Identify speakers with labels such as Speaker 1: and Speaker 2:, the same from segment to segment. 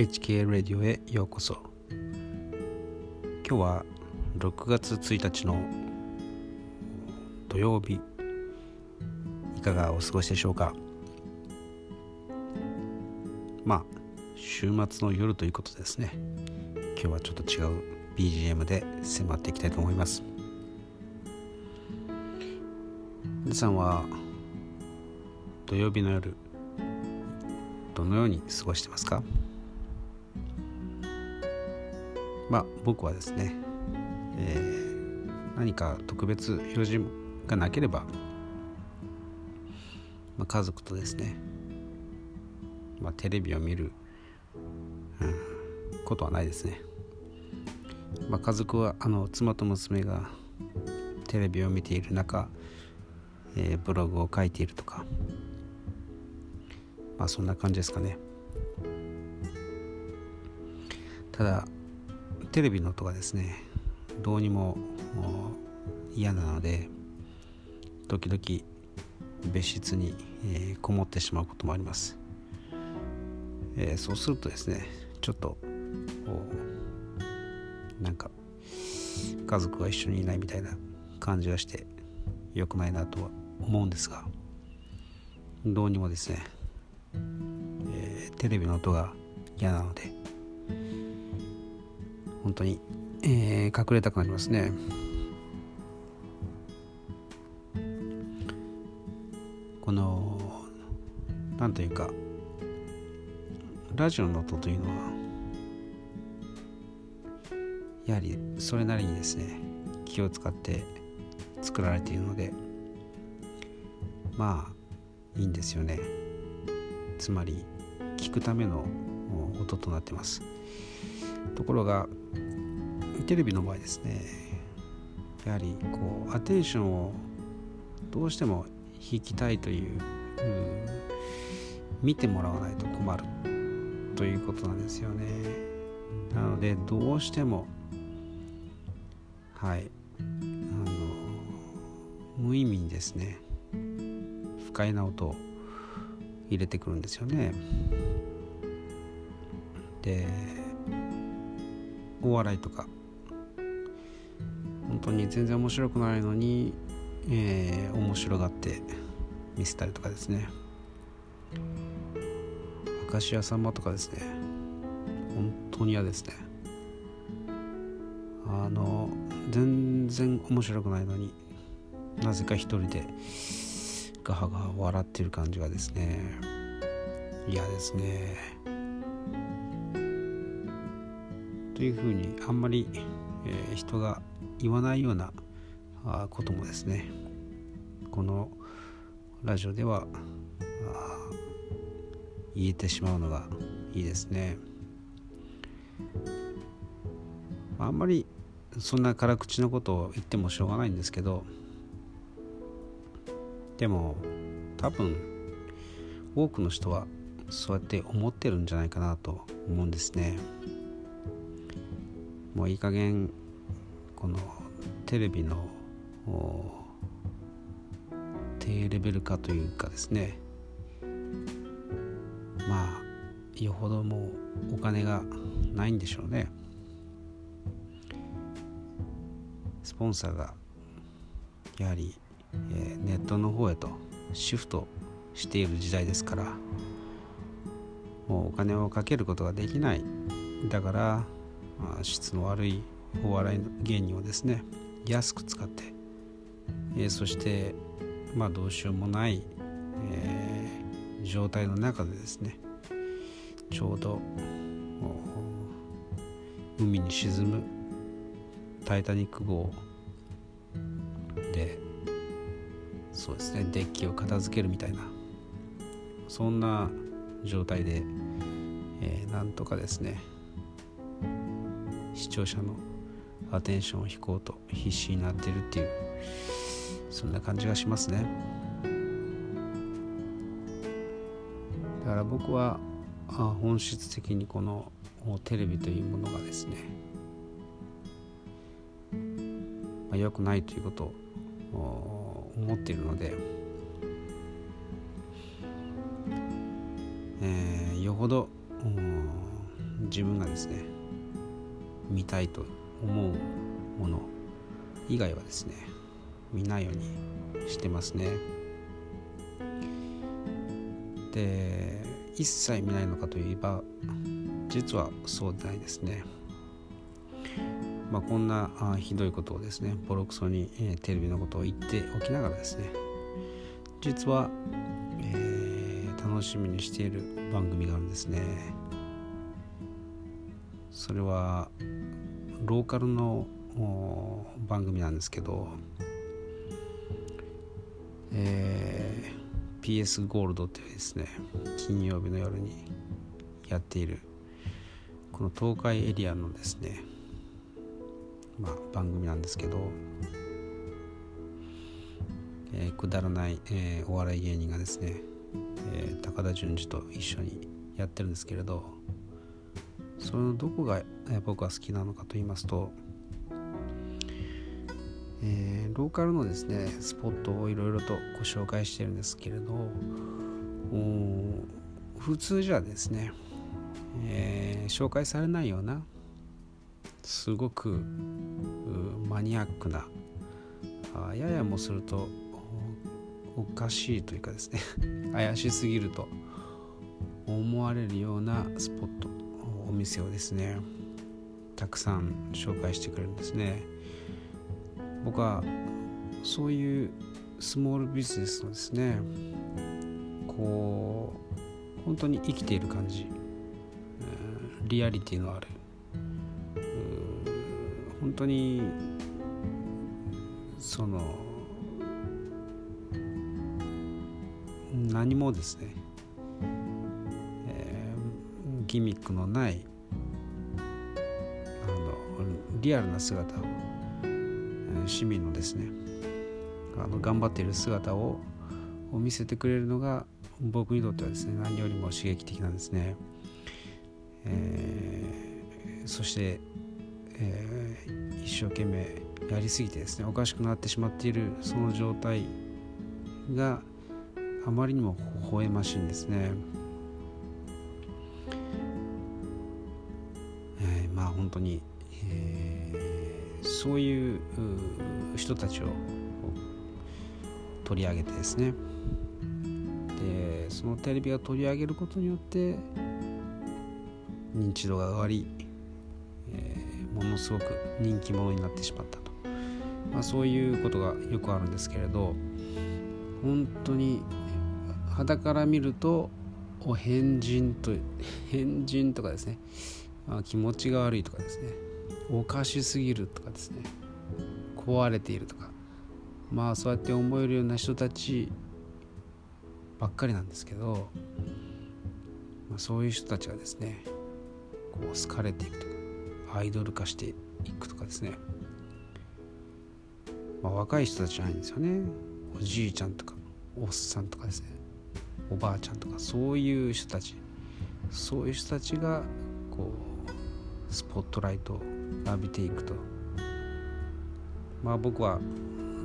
Speaker 1: HK ラディオへようこそ。今日は6月1日の土曜日。いかがお過ごしでしょうか？まあ週末の夜ということですね。今日はちょっと違う BGM で迫っていきたいと思います。皆さんは土曜日の夜どのように過ごしてますか？まあ僕はですね、えー、何か特別用事がなければ、まあ、家族とですね、まあ、テレビを見る、うん、ことはないですね、まあ、家族はあの妻と娘がテレビを見ている中、えー、ブログを書いているとかまあそんな感じですかね。ただテレビの音がですねどうにも嫌なので時々別室に、え、こもってしまうこともあります、えー、そうするとですねちょっとなんか家族が一緒にいないみたいな感じがして良くないなとは思うんですがどうにもですねえー、テレビの音が嫌なので本当に、えー、隠れたくなりますね。このなんというかラジオの音というのはやはりそれなりにですね気を使って作られているのでまあいいんですよね。つまり聞くための音となってます。ところがテレビの場合ですねやはりこうアテンションをどうしても引きたいといううん見てもらわないと困るということなんですよねなのでどうしてもはいあの無意味にですね不快な音を入れてくるんですよね。でお笑いとか本当に全然面白くないのに、えー、面白がって見せたりとかですね。明石家さんまとかですね。本当に嫌ですね。あの全然面白くないのになぜか一人でガハガハ笑ってる感じがですね。嫌ですね。というふうにあんまり、えー、人が言わないようなこともですね。このラジオでは言えてしまうのがいいですね。あんまりそんな辛口のことを言ってもしょうがないんですけどでも多分多くの人はそうやって思ってるんじゃないかなと思うんですね。もういい加減このテレビの低レベル化というかですね。まあよほどもうお金がないんでしょうね。スポンサーがやはりえー、ネットの方へとシフトしている時代ですからもうお金をかけることができない。だから、まあ、質の悪いお笑い芸人をですね安く使って、えー、そしてまあどうしようもない、えー、状態の中でですねちょうど海に沈む「タイタニック号」でそうですねデッキを片付けるみたいなそんな状態で、えー、なんとかですね視聴者のアテンションを引こうと必死になってるっていうそんな感じがしますね。だから僕はあ本質的にこのテレビというものがですね、まあ、良くないということを思っているので、えー、よほど自分がですね見たいと思うもの以外はですね見ないようにしてますね。で一切見ないのかといえば実はそうでないですね。まあ、こんなあひどいことをですねボロクソに、えー、テレビのことを言っておきながらですね実は、えー、楽しみにしている番組があるんですね。それはローカルの番組なんですけど、えー、PS ゴールドっていうですね金曜日の夜にやっているこの東海エリアのですねまあ、番組なんですけど、えー、くだらない、えー、お笑い芸人がですね、えー、高田純次と一緒にやってるんですけれどそのどこが、僕は好きなのかと言いますと、えー、ローカルのですねスポットをいろいろとご紹介してるんですけれど普通じゃですね、えー、紹介されないようなすごくマニアックなあややもするとおかしいというかですね 怪しすぎると思われるようなスポット。お店をですねたくさん紹介してくれるんですね。僕はそういうスモールビジネスのですねこう本当に生きている感じリアリティのある本当にその何もですね、ギミックのないあのリアルな姿を、市民のですねあの頑張っている姿をを見せてくれるのが僕にとってはですね何よりも刺激的なんですね、えー、そしてえー、一生懸命やりすぎてですねおかしくなってしまっているその状態があまりにも微笑ましいんですね。当に、えー、そういう人たちを取り上げてですね。でそのテレビが取り上げることによって認知度が上がりえものすごく人気者になってしまったと、まあ、そういうことがよくあるんですけれど本当に肌から見るとお変人と変人とかですね、まあ、気持ちが悪いとかですね。おかしすぎるとかですね。壊れているとか。まあそうやって思えるような人たちばっかりなんですけど、まあ、そういう人たちがですねこう好かれていくとかアイドル化していくとかですね、まあ、若い人たちじゃないんですよね。おじいちゃんとかおっさんとかですね。おばあちゃんとかそういう人たち。そういう人たちがこうスポットライトを浴びていくとまあ僕は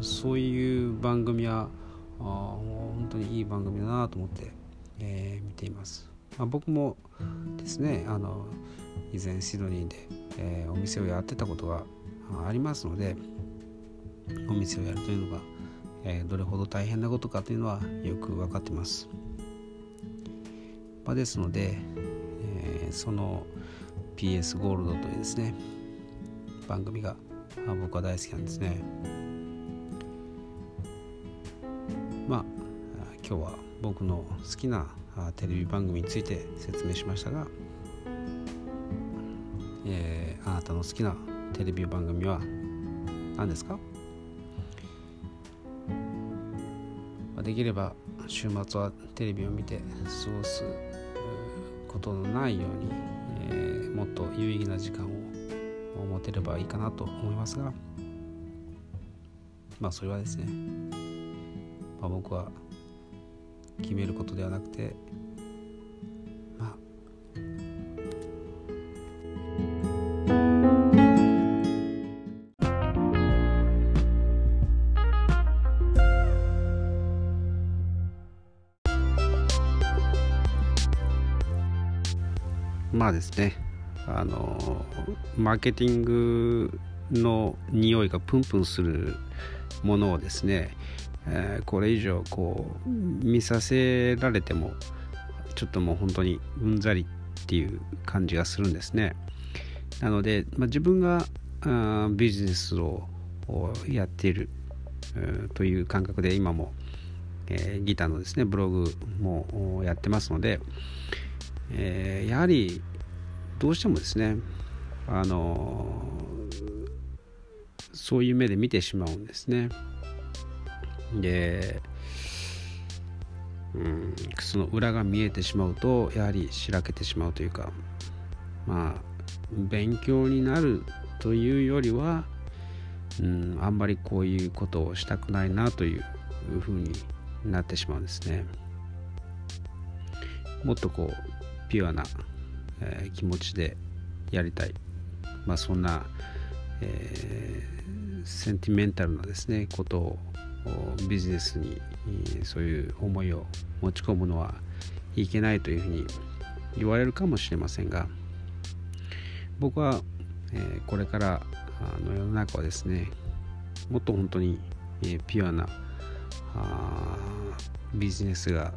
Speaker 1: そういう番組はあ本当にいい番組だなと思って、えー、見ています、まあ、僕もですねあの以前シドニーでえー、お店をやってたことがありますのでお店をやるというのが、えー、どれほど大変なことかというのはよく分かってます。まあ、ですので、え、その PS ゴールドというですね番組が、僕は大好きなんですね。まあ今日は僕の好きなテレビ番組について説明しましたがえー、あなたの好きなテレビ番組は何ですか？できれば週末はテレビを見て過ごすことのないように、ー、もっと有意義な時間を持てればいいかなと思いますがまあそれはですね、まあ、僕は決めることではなくてあですね、あのマーケティングの匂いがプンプンするものをですね、えー、これ以上こう見させられてもちょっともう本当にうんざりっていう感じがするんですね。なので、まあ、自分があビジネスをやっているという感覚で今も、えー、ギターのですねブログもやってますので、えー、やはりどうしてもですねあのそういう目で見てしまうんですね。でうんその裏が見えてしまうとやはりしらけてしまうというかまあ勉強になるというよりは、うん、あんまりこういうことをしたくないなというふうになってしまうんですね。もっとこうピュアな、えー、気持ちでやりたい。まあそんな、えー、センティメンタルなですねことをビジネスにそういう思いを持ち込むのはいけないというふうに言われるかもしれませんが僕は、え、これからの世の中はですねもっと本当に、え、ピュアなビジネスが、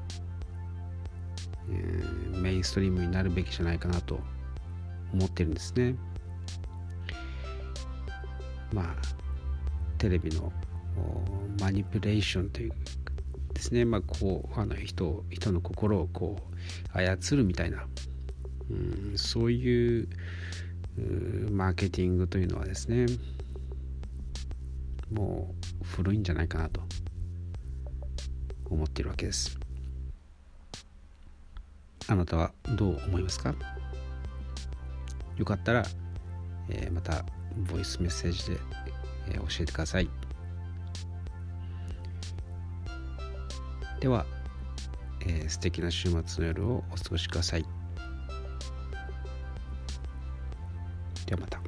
Speaker 1: え、メインストリームになるべきじゃないかなと思ってるんですね。まあテレビのマニピュレーションというですね。まあこうあの人人の心をこう操るみたいな、うん、そういうマーケティングというのはですねもう古いんじゃないかなと思ってるわけです。あなたはどう思いますか？よかったら、えー、またボイスメッセージで、えー、教えてくださいでは、えー、素敵な週末の夜をお過ごしください。ではまた。